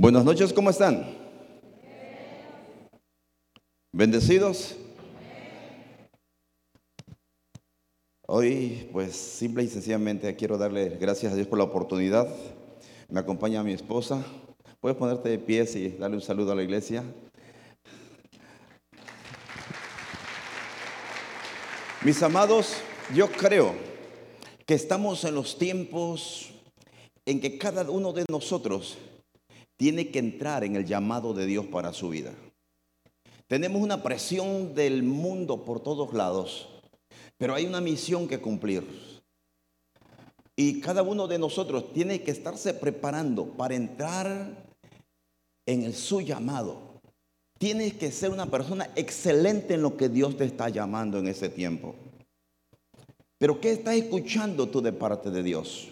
Buenas noches, ¿cómo están? ¿Bendecidos? Hoy, pues simple y sencillamente quiero darle gracias a Dios por la oportunidad. Me acompaña mi esposa. Puedes ponerte de pies y darle un saludo a la iglesia. Mis amados, yo creo que estamos en los tiempos en que cada uno de nosotros tiene que entrar en el llamado de Dios para su vida. Tenemos una presión del mundo por todos lados, pero hay una misión que cumplir. Y cada uno de nosotros tiene que estarse preparando para entrar en su llamado. Tienes que ser una persona excelente en lo que Dios te está llamando en ese tiempo. Pero ¿qué estás escuchando tú de parte de Dios?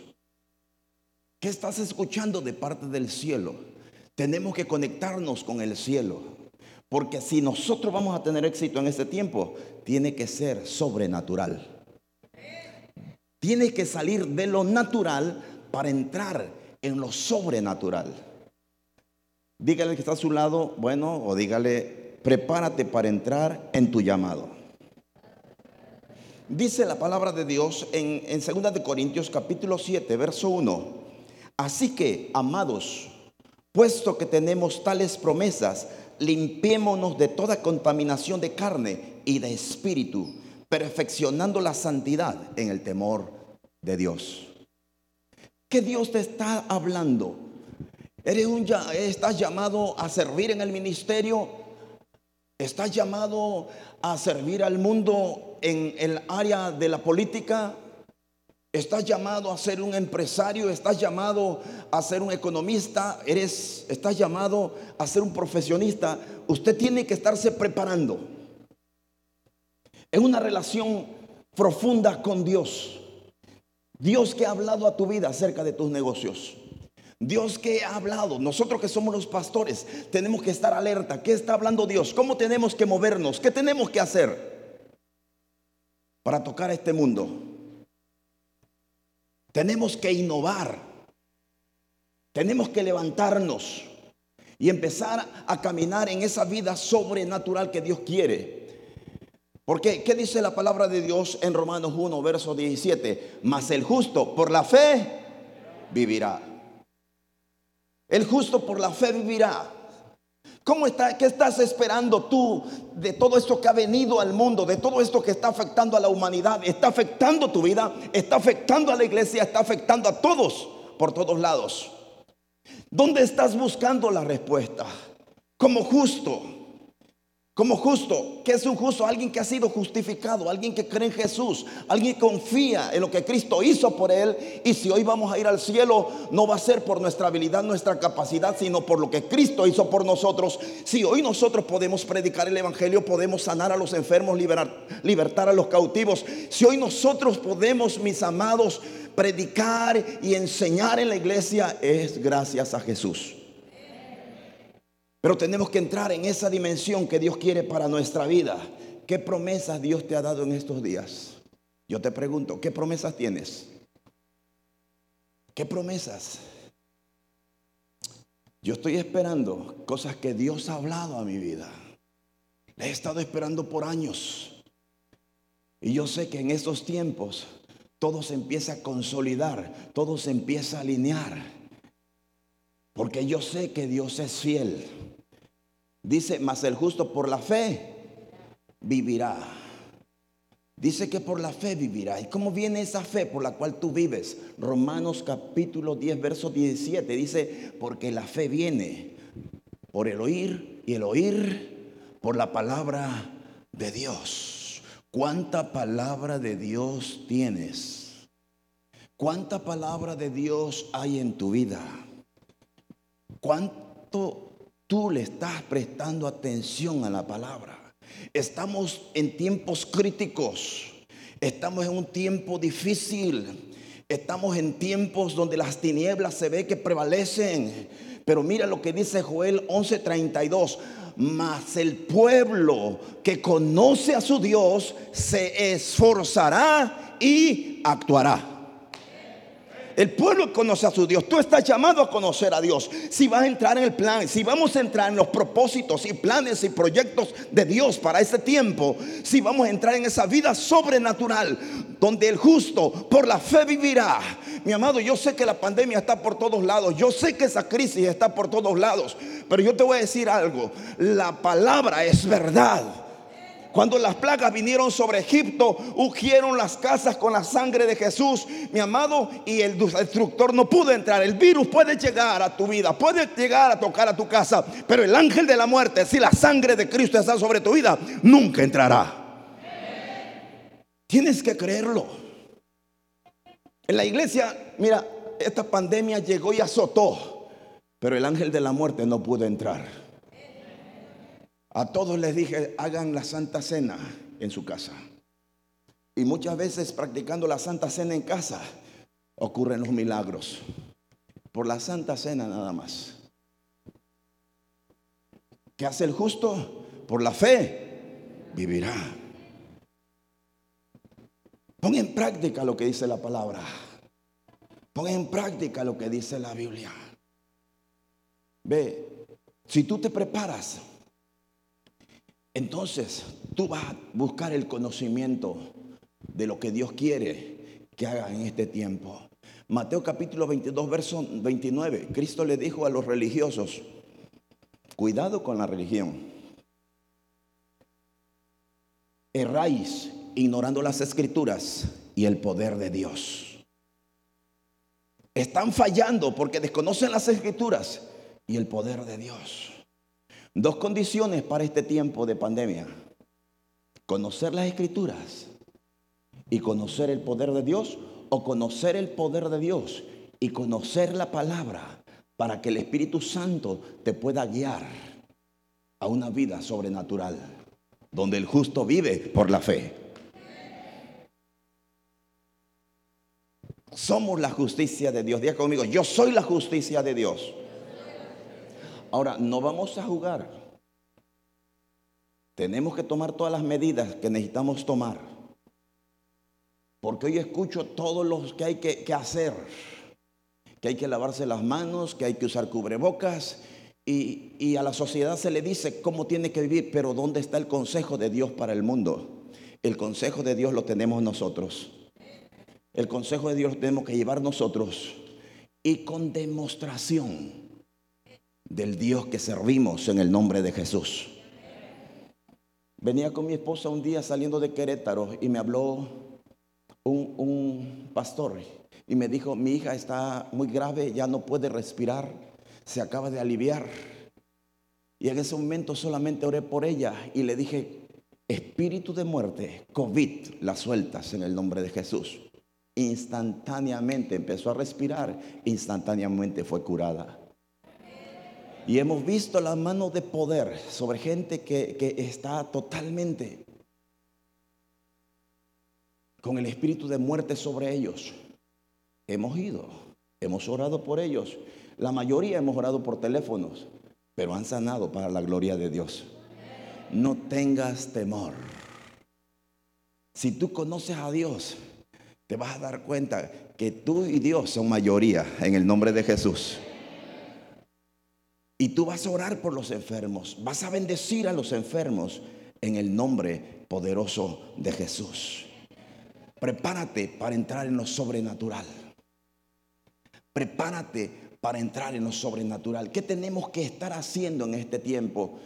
¿Qué estás escuchando de parte del cielo? Tenemos que conectarnos con el cielo. Porque si nosotros vamos a tener éxito en este tiempo, tiene que ser sobrenatural. Tiene que salir de lo natural para entrar en lo sobrenatural. Dígale que está a su lado, bueno, o dígale, prepárate para entrar en tu llamado. Dice la palabra de Dios en, en 2 de Corintios capítulo 7, verso 1. Así que, amados, Puesto que tenemos tales promesas, limpiémonos de toda contaminación de carne y de espíritu, perfeccionando la santidad en el temor de Dios. ¿Qué Dios te está hablando? ¿Eres un, ¿Estás llamado a servir en el ministerio? ¿Estás llamado a servir al mundo en el área de la política? Estás llamado a ser un empresario, estás llamado a ser un economista, eres, estás llamado a ser un profesionista. Usted tiene que estarse preparando en una relación profunda con Dios. Dios que ha hablado a tu vida acerca de tus negocios. Dios que ha hablado, nosotros que somos los pastores, tenemos que estar alerta. ¿Qué está hablando Dios? ¿Cómo tenemos que movernos? ¿Qué tenemos que hacer para tocar a este mundo? Tenemos que innovar. Tenemos que levantarnos y empezar a caminar en esa vida sobrenatural que Dios quiere. Porque, ¿qué dice la palabra de Dios en Romanos 1, verso 17? Mas el justo por la fe vivirá. El justo por la fe vivirá. ¿Cómo está, ¿Qué estás esperando tú de todo esto que ha venido al mundo, de todo esto que está afectando a la humanidad? Está afectando tu vida, está afectando a la iglesia, está afectando a todos por todos lados. ¿Dónde estás buscando la respuesta? Como justo. Como justo, ¿qué es un justo? Alguien que ha sido justificado, alguien que cree en Jesús, alguien que confía en lo que Cristo hizo por él. Y si hoy vamos a ir al cielo, no va a ser por nuestra habilidad, nuestra capacidad, sino por lo que Cristo hizo por nosotros. Si hoy nosotros podemos predicar el Evangelio, podemos sanar a los enfermos, liberar, libertar a los cautivos. Si hoy nosotros podemos, mis amados, predicar y enseñar en la iglesia, es gracias a Jesús. Pero tenemos que entrar en esa dimensión que Dios quiere para nuestra vida. ¿Qué promesas Dios te ha dado en estos días? Yo te pregunto, ¿qué promesas tienes? ¿Qué promesas? Yo estoy esperando cosas que Dios ha hablado a mi vida. Le he estado esperando por años. Y yo sé que en estos tiempos todo se empieza a consolidar, todo se empieza a alinear. Porque yo sé que Dios es fiel. Dice, mas el justo por la fe vivirá. Dice que por la fe vivirá. ¿Y cómo viene esa fe por la cual tú vives? Romanos capítulo 10, verso 17 dice, porque la fe viene por el oír y el oír por la palabra de Dios. ¿Cuánta palabra de Dios tienes? ¿Cuánta palabra de Dios hay en tu vida? ¿Cuánto tú le estás prestando atención a la palabra. Estamos en tiempos críticos, estamos en un tiempo difícil, estamos en tiempos donde las tinieblas se ve que prevalecen. Pero mira lo que dice Joel 11:32, mas el pueblo que conoce a su Dios se esforzará y actuará. El pueblo conoce a su Dios. Tú estás llamado a conocer a Dios. Si vas a entrar en el plan, si vamos a entrar en los propósitos y planes y proyectos de Dios para este tiempo, si vamos a entrar en esa vida sobrenatural donde el justo por la fe vivirá. Mi amado, yo sé que la pandemia está por todos lados. Yo sé que esa crisis está por todos lados. Pero yo te voy a decir algo. La palabra es verdad. Cuando las plagas vinieron sobre Egipto, ungieron las casas con la sangre de Jesús, mi amado, y el destructor no pudo entrar. El virus puede llegar a tu vida, puede llegar a tocar a tu casa, pero el ángel de la muerte, si la sangre de Cristo está sobre tu vida, nunca entrará. Tienes que creerlo. En la iglesia, mira, esta pandemia llegó y azotó, pero el ángel de la muerte no pudo entrar. A todos les dije, hagan la Santa Cena en su casa. Y muchas veces practicando la Santa Cena en casa ocurren los milagros. Por la Santa Cena nada más. ¿Qué hace el justo? Por la fe vivirá. Pon en práctica lo que dice la palabra. Pon en práctica lo que dice la Biblia. Ve, si tú te preparas entonces, tú vas a buscar el conocimiento de lo que Dios quiere que haga en este tiempo. Mateo capítulo 22, verso 29. Cristo le dijo a los religiosos, cuidado con la religión. Erráis ignorando las escrituras y el poder de Dios. Están fallando porque desconocen las escrituras y el poder de Dios. Dos condiciones para este tiempo de pandemia. Conocer las escrituras y conocer el poder de Dios o conocer el poder de Dios y conocer la palabra para que el Espíritu Santo te pueda guiar a una vida sobrenatural donde el justo vive por la fe. Somos la justicia de Dios. Diga conmigo, yo soy la justicia de Dios. Ahora, no vamos a jugar. Tenemos que tomar todas las medidas que necesitamos tomar. Porque hoy escucho todos los que hay que, hacer. Que hay que lavarse las manos, que hay que usar cubrebocas. Y, y a la sociedad se le dice cómo tiene que vivir, pero ¿dónde está el consejo de Dios para el mundo? El consejo de Dios lo tenemos nosotros. El consejo de Dios lo tenemos que llevar nosotros. Y con demostración del Dios que servimos en el nombre de Jesús. Venía con mi esposa un día saliendo de Querétaro y me habló un, pastor y me dijo, mi hija está muy grave, ya no puede respirar, se acaba de aliviar. Y en ese momento solamente oré por ella y le dije, espíritu de muerte, COVID, la sueltas en el nombre de Jesús. Instantáneamente empezó a respirar, instantáneamente fue curada. Y hemos visto la mano de poder sobre gente que, está totalmente con el espíritu de muerte sobre ellos. Hemos ido, hemos orado por ellos. La mayoría hemos orado por teléfonos, pero han sanado para la gloria de Dios. No tengas temor. Si tú conoces a Dios, te vas a dar cuenta que tú y Dios son mayoría en el nombre de Jesús. Y tú vas a orar por los enfermos, vas a bendecir a los enfermos en el nombre poderoso de Jesús. Prepárate para entrar en lo sobrenatural. Prepárate para entrar en lo sobrenatural. ¿Qué tenemos que estar haciendo en este tiempo?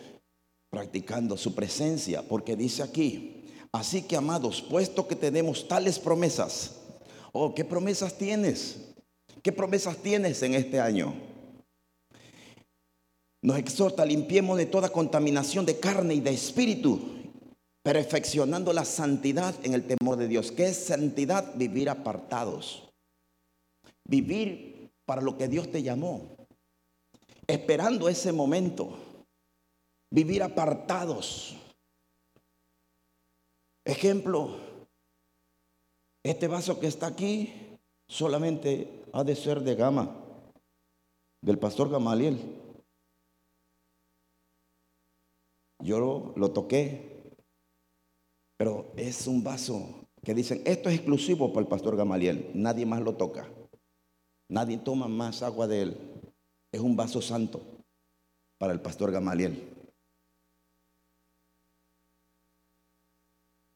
Practicando su presencia, porque dice aquí, así que amados, puesto que tenemos tales promesas, oh, ¿qué promesas tienes? ¿Qué promesas tienes en este año? Nos exhorta, limpiemos de toda contaminación de carne y de espíritu, perfeccionando la santidad en el temor de Dios. ¿Qué es santidad? Vivir apartados. Vivir para lo que Dios te llamó. Esperando ese momento. Vivir apartados. Ejemplo, este vaso que está aquí solamente ha de ser de gama del pastor Gamaliel. Yo lo, toqué, pero es un vaso que dicen, esto es exclusivo para el pastor Gamaliel, nadie más lo toca. Nadie toma más agua de él. Es un vaso santo para el pastor Gamaliel.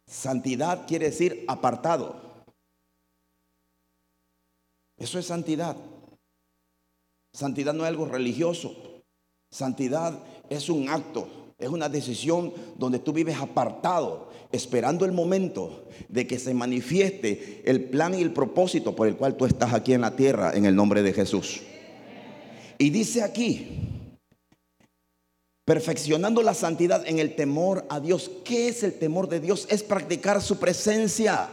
Santidad quiere decir apartado. Eso es santidad. Santidad no es algo religioso. Santidad es un acto, es una decisión donde tú vives apartado, esperando el momento de que se manifieste el plan y el propósito por el cual tú estás aquí en la tierra en el nombre de Jesús. Y dice aquí, perfeccionando la santidad en el temor a Dios. ¿Qué es el temor de Dios? Es practicar su presencia.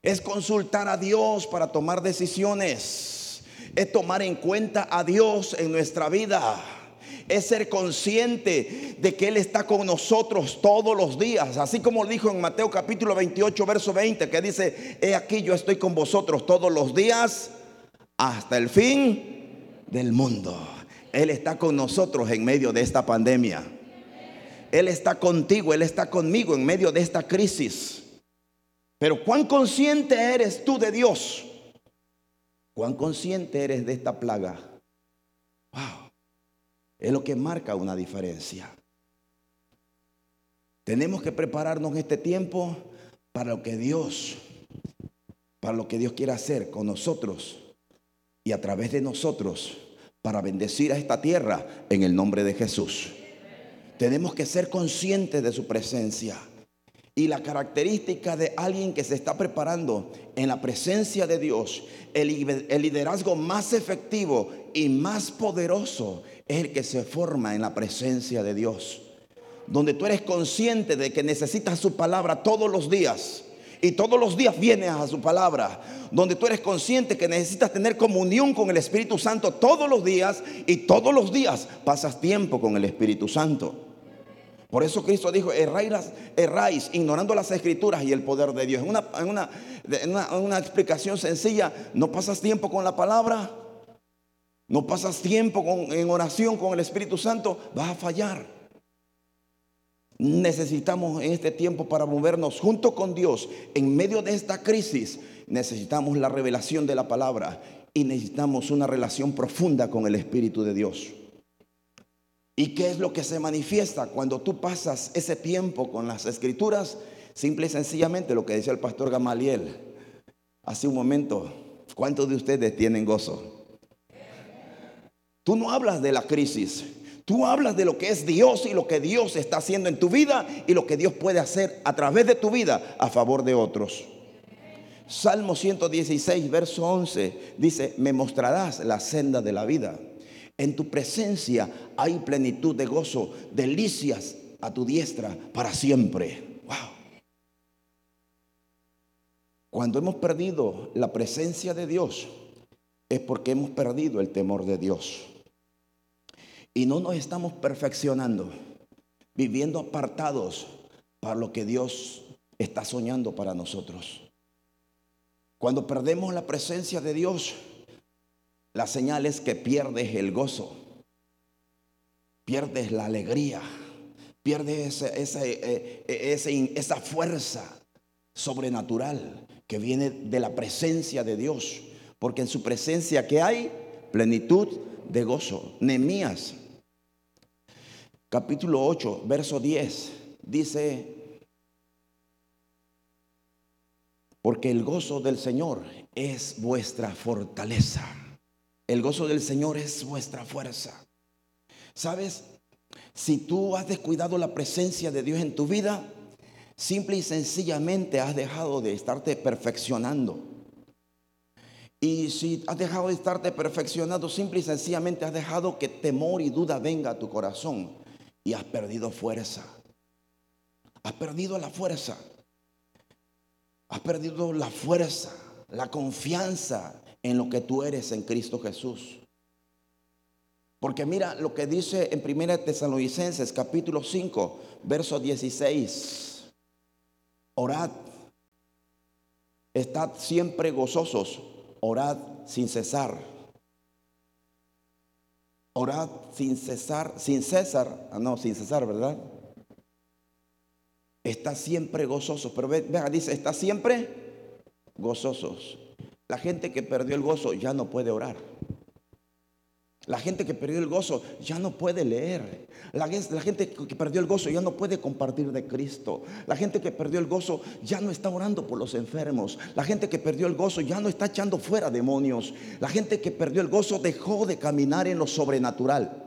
Es consultar a Dios para tomar decisiones. Es tomar en cuenta a Dios en nuestra vida es ser consciente de que Él está con nosotros todos los días. Así como dijo en Mateo capítulo 28, verso 20, que dice, he aquí yo estoy con vosotros todos los días hasta el fin del mundo. Él está con nosotros en medio de esta pandemia. Él está contigo, Él está conmigo en medio de esta crisis. Pero cuán consciente eres tú de Dios. Cuán consciente eres de esta plaga. Wow. Es lo que marca una diferencia. Tenemos que prepararnos en este tiempo para lo que Dios, para lo que Dios quiere hacer con nosotros y a través de nosotros para bendecir a esta tierra en el nombre de Jesús. Tenemos que ser conscientes de su presencia. Y la característica de alguien que se está preparando en la presencia de Dios, el, liderazgo más efectivo y más poderoso es el que se forma en la presencia de Dios. Donde tú eres consciente de que necesitas su palabra todos los días. Y todos los días vienes a su palabra. Donde tú eres consciente que necesitas tener comunión con el Espíritu Santo todos los días. Y todos los días pasas tiempo con el Espíritu Santo. Por eso Cristo dijo, erráis, ignorando las escrituras y el poder de Dios. En una explicación sencilla, no pasas tiempo con la palabra no pasas tiempo en oración con el Espíritu Santo, vas a fallar. Necesitamos en este tiempo para movernos junto con Dios en medio de esta crisis. Necesitamos la revelación de la palabra y necesitamos una relación profunda con el Espíritu de Dios. ¿Y qué es lo que se manifiesta cuando tú pasas ese tiempo con las escrituras? Simple y sencillamente lo que decía el pastor Gamaliel hace un momento. ¿Cuántos de ustedes tienen gozo? Tú no hablas de la crisis. Tú hablas de lo que es Dios y lo que Dios está haciendo en tu vida y lo que Dios puede hacer a través de tu vida a favor de otros. Salmo 116, verso 11 dice, me mostrarás la senda de la vida. En tu presencia hay plenitud de gozo, delicias a tu diestra para siempre. Wow. Cuando hemos perdido la presencia de Dios, es porque hemos perdido el temor de Dios y no nos estamos perfeccionando, viviendo apartados para lo que Dios está soñando para nosotros. Cuando perdemos la presencia de Dios, la señal es que pierdes el gozo, pierdes la alegría, pierdes esa, eh, eh, esa fuerza sobrenatural que viene de la presencia de Dios, porque en su presencia que hay plenitud de gozo. Nemías capítulo 8, verso 10, dice, porque el gozo del Señor es vuestra fortaleza. El gozo del Señor es vuestra fuerza. ¿Sabes? Si tú has descuidado la presencia de Dios en tu vida, simple y sencillamente has dejado de estarte perfeccionando. Y si has dejado de estarte perfeccionando, simple y sencillamente has dejado que temor y duda venga a tu corazón y has perdido fuerza. Has perdido la fuerza. Has perdido la fuerza, la confianza en lo que tú eres en Cristo Jesús. Porque mira lo que dice en 1 Tesalonicenses capítulo 5, verso 16. Orad. Estad siempre gozosos. Orad sin cesar. Orad sin cesar, sin cesar, ah, no, sin cesar, ¿verdad? Está siempre gozoso, pero vea, dice, está siempre gozosos. La gente que perdió el gozo ya no puede orar. La gente que perdió el gozo ya no puede leer. La, gente que perdió el gozo ya no puede compartir de Cristo. La gente que perdió el gozo ya no está orando por los enfermos. La gente que perdió el gozo ya no está echando fuera demonios. La gente que perdió el gozo dejó de caminar en lo sobrenatural.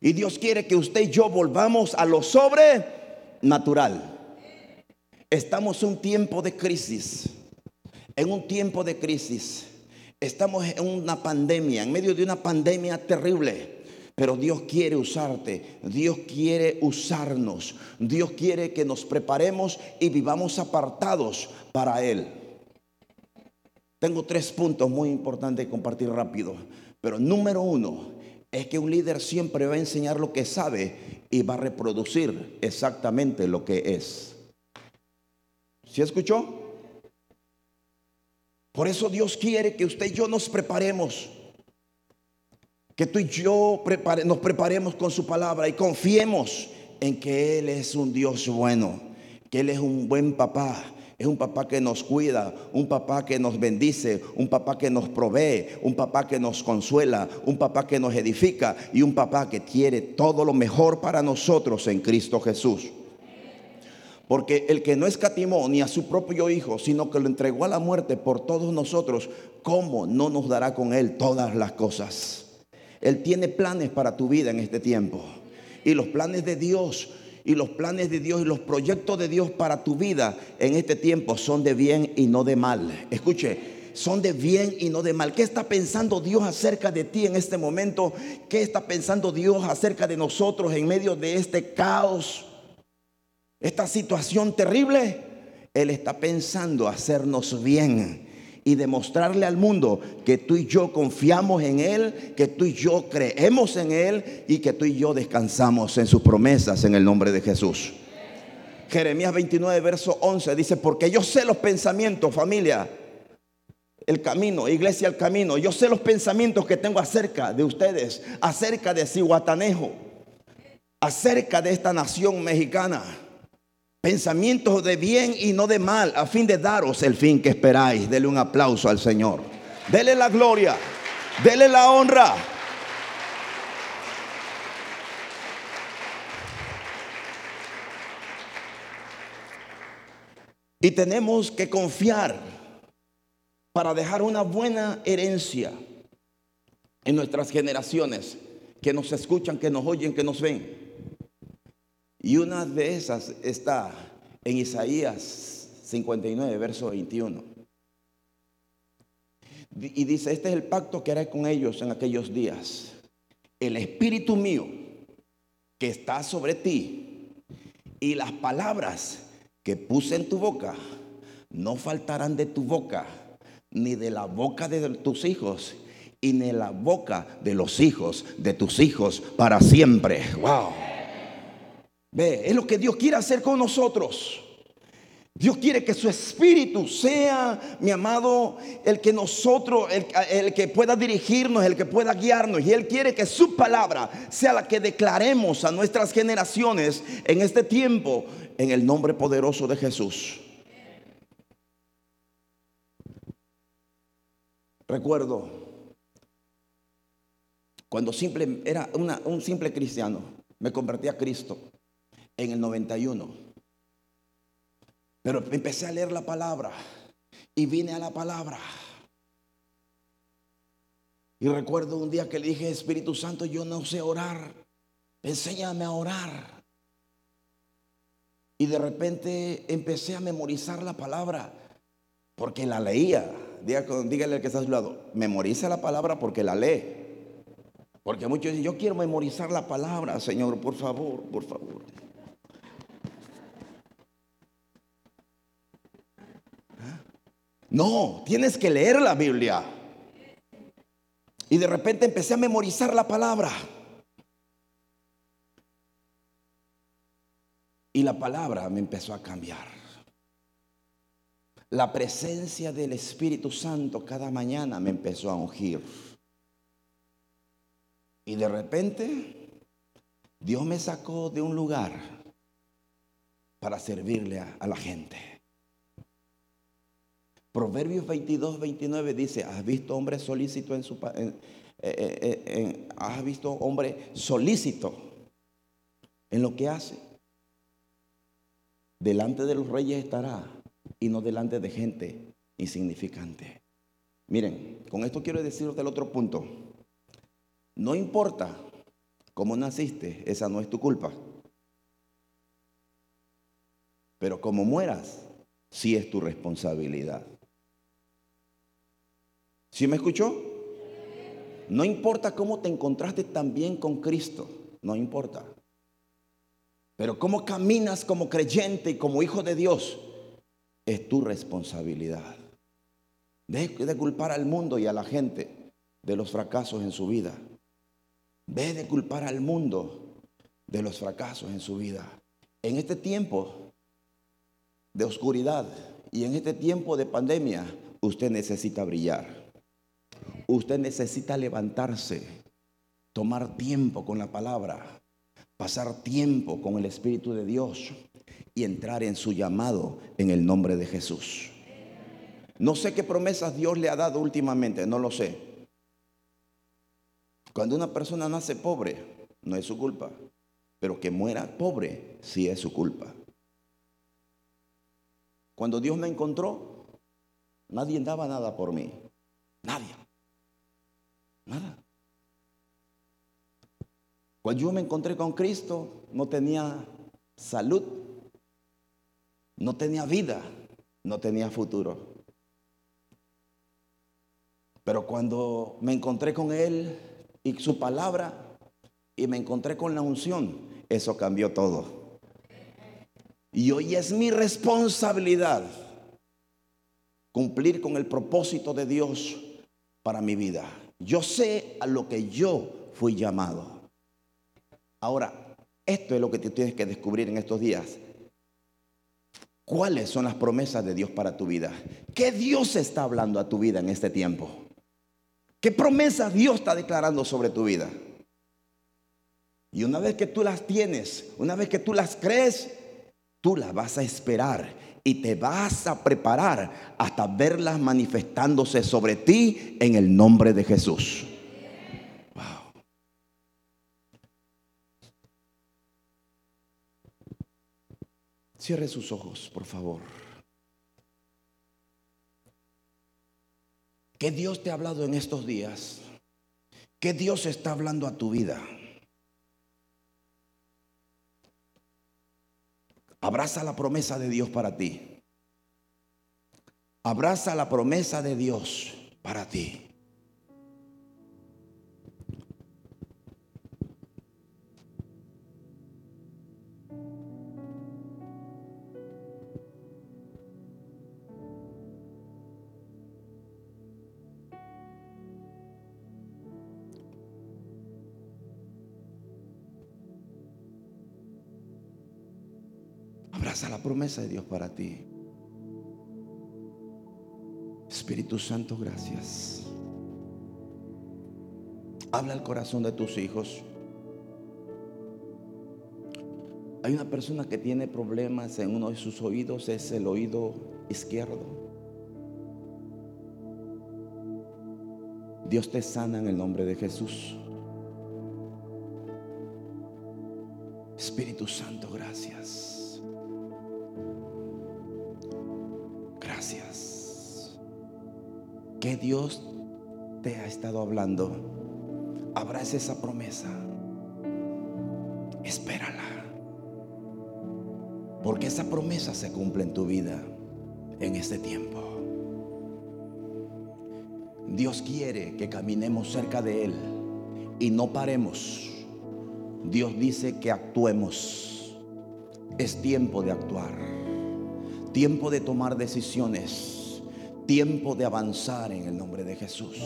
Y Dios quiere que usted y yo volvamos a lo sobrenatural. Estamos en un tiempo de crisis. En un tiempo de crisis. Estamos en una pandemia, en medio de una pandemia terrible. Pero Dios quiere usarte, Dios quiere usarnos, Dios quiere que nos preparemos y vivamos apartados para Él. Tengo tres puntos muy importantes de compartir rápido. Pero número uno es que un líder siempre va a enseñar lo que sabe y va a reproducir exactamente lo que es. ¿Sí escuchó? Por eso Dios quiere que usted y yo nos preparemos. Que tú y yo nos preparemos con su palabra y confiemos en que Él es un Dios bueno, que Él es un buen papá, es un papá que nos cuida, un papá que nos bendice, un papá que nos provee, un papá que nos consuela, un papá que nos edifica y un papá que quiere todo lo mejor para nosotros en Cristo Jesús. Porque el que no escatimó ni a su propio Hijo, sino que lo entregó a la muerte por todos nosotros, ¿cómo no nos dará con Él todas las cosas? Él tiene planes para tu vida en este tiempo. Y los planes de Dios, y los planes de Dios y los proyectos de Dios para tu vida en este tiempo son de bien y no de mal. Escuche, son de bien y no de mal. ¿Qué está pensando Dios acerca de ti en este momento? ¿Qué está pensando Dios acerca de nosotros en medio de este caos? Esta situación terrible, Él está pensando hacernos bien y demostrarle al mundo que tú y yo confiamos en Él, que tú y yo creemos en Él y que tú y yo descansamos en sus promesas en el nombre de Jesús. Jeremías 29, verso 11 dice, porque yo sé los pensamientos, familia, el camino, iglesia, el camino, yo sé los pensamientos que tengo acerca de ustedes, acerca de Cihuatanejo, acerca de esta nación mexicana pensamientos de bien y no de mal, a fin de daros el fin que esperáis. Dele un aplauso al Señor. Dele la gloria, dele la honra. Y tenemos que confiar para dejar una buena herencia en nuestras generaciones que nos escuchan, que nos oyen, que nos ven. Y una de esas está en Isaías 59, verso 21. Y dice, este es el pacto que haré con ellos en aquellos días. El espíritu mío que está sobre ti y las palabras que puse en tu boca no faltarán de tu boca, ni de la boca de tus hijos, y ni de la boca de los hijos de tus hijos para siempre. Wow. Ve, es lo que Dios quiere hacer con nosotros. Dios quiere que su espíritu sea, mi amado, el que nosotros, el, que pueda dirigirnos, el que pueda guiarnos. Y Él quiere que su palabra sea la que declaremos a nuestras generaciones en este tiempo, en el nombre poderoso de Jesús. Recuerdo cuando simple, era un simple cristiano, me convertí a Cristo en el 91. Pero empecé a leer la palabra y vine a la palabra. Y recuerdo un día que le dije, Espíritu Santo, yo no sé orar, enséñame a orar. Y de repente empecé a memorizar la palabra porque la leía. Dígale al que está a su lado, memoriza la palabra porque la lee. Porque muchos dicen, yo quiero memorizar la palabra, Señor, por favor, por favor. No, tienes que leer la Biblia. Y de repente empecé a memorizar la palabra. Y la palabra me empezó a cambiar. La presencia del Espíritu Santo cada mañana me empezó a ungir. Y de repente Dios me sacó de un lugar para servirle a, la gente. Proverbios 22, 29 dice, ¿has visto hombre solícito en su... Eh, eh, eh, ¿Has visto hombre en lo que hace? Delante de los reyes estará y no delante de gente insignificante. Miren, con esto quiero deciros del otro punto. No importa cómo naciste, esa no es tu culpa. Pero como mueras, sí es tu responsabilidad. ¿Sí me escuchó? No importa cómo te encontraste también con Cristo, no importa. Pero cómo caminas como creyente y como hijo de Dios, es tu responsabilidad. Deje de culpar al mundo y a la gente de los fracasos en su vida. Deje de culpar al mundo de los fracasos en su vida. En este tiempo de oscuridad y en este tiempo de pandemia, usted necesita brillar. Usted necesita levantarse, tomar tiempo con la palabra, pasar tiempo con el Espíritu de Dios y entrar en su llamado en el nombre de Jesús. No sé qué promesas Dios le ha dado últimamente, no lo sé. Cuando una persona nace pobre, no es su culpa. Pero que muera pobre, sí es su culpa. Cuando Dios me encontró, nadie daba nada por mí. Nadie. Nada. Cuando yo me encontré con Cristo, no tenía salud, no tenía vida, no tenía futuro. Pero cuando me encontré con Él y su palabra y me encontré con la unción, eso cambió todo. Y hoy es mi responsabilidad cumplir con el propósito de Dios para mi vida. Yo sé a lo que yo fui llamado. Ahora, esto es lo que tú tienes que descubrir en estos días. ¿Cuáles son las promesas de Dios para tu vida? ¿Qué Dios está hablando a tu vida en este tiempo? ¿Qué promesas Dios está declarando sobre tu vida? Y una vez que tú las tienes, una vez que tú las crees, tú las vas a esperar y te vas a preparar hasta verlas manifestándose sobre ti en el nombre de Jesús. Cierre sus ojos, por favor. ¿Qué Dios te ha hablado en estos días? ¿Qué Dios está hablando a tu vida? Abraza la promesa de Dios para ti. Abraza la promesa de Dios para ti. Abraza la promesa de Dios para ti. Espíritu Santo, gracias. Habla al corazón de tus hijos. Hay una persona que tiene problemas en uno de sus oídos, es el oído izquierdo. Dios te sana en el nombre de Jesús. Espíritu Santo, gracias. Que Dios te ha estado hablando, abraza esa promesa. Espérala. Porque esa promesa se cumple en tu vida en este tiempo. Dios quiere que caminemos cerca de Él y no paremos. Dios dice que actuemos. Es tiempo de actuar. Tiempo de tomar decisiones tiempo de avanzar en el nombre de Jesús.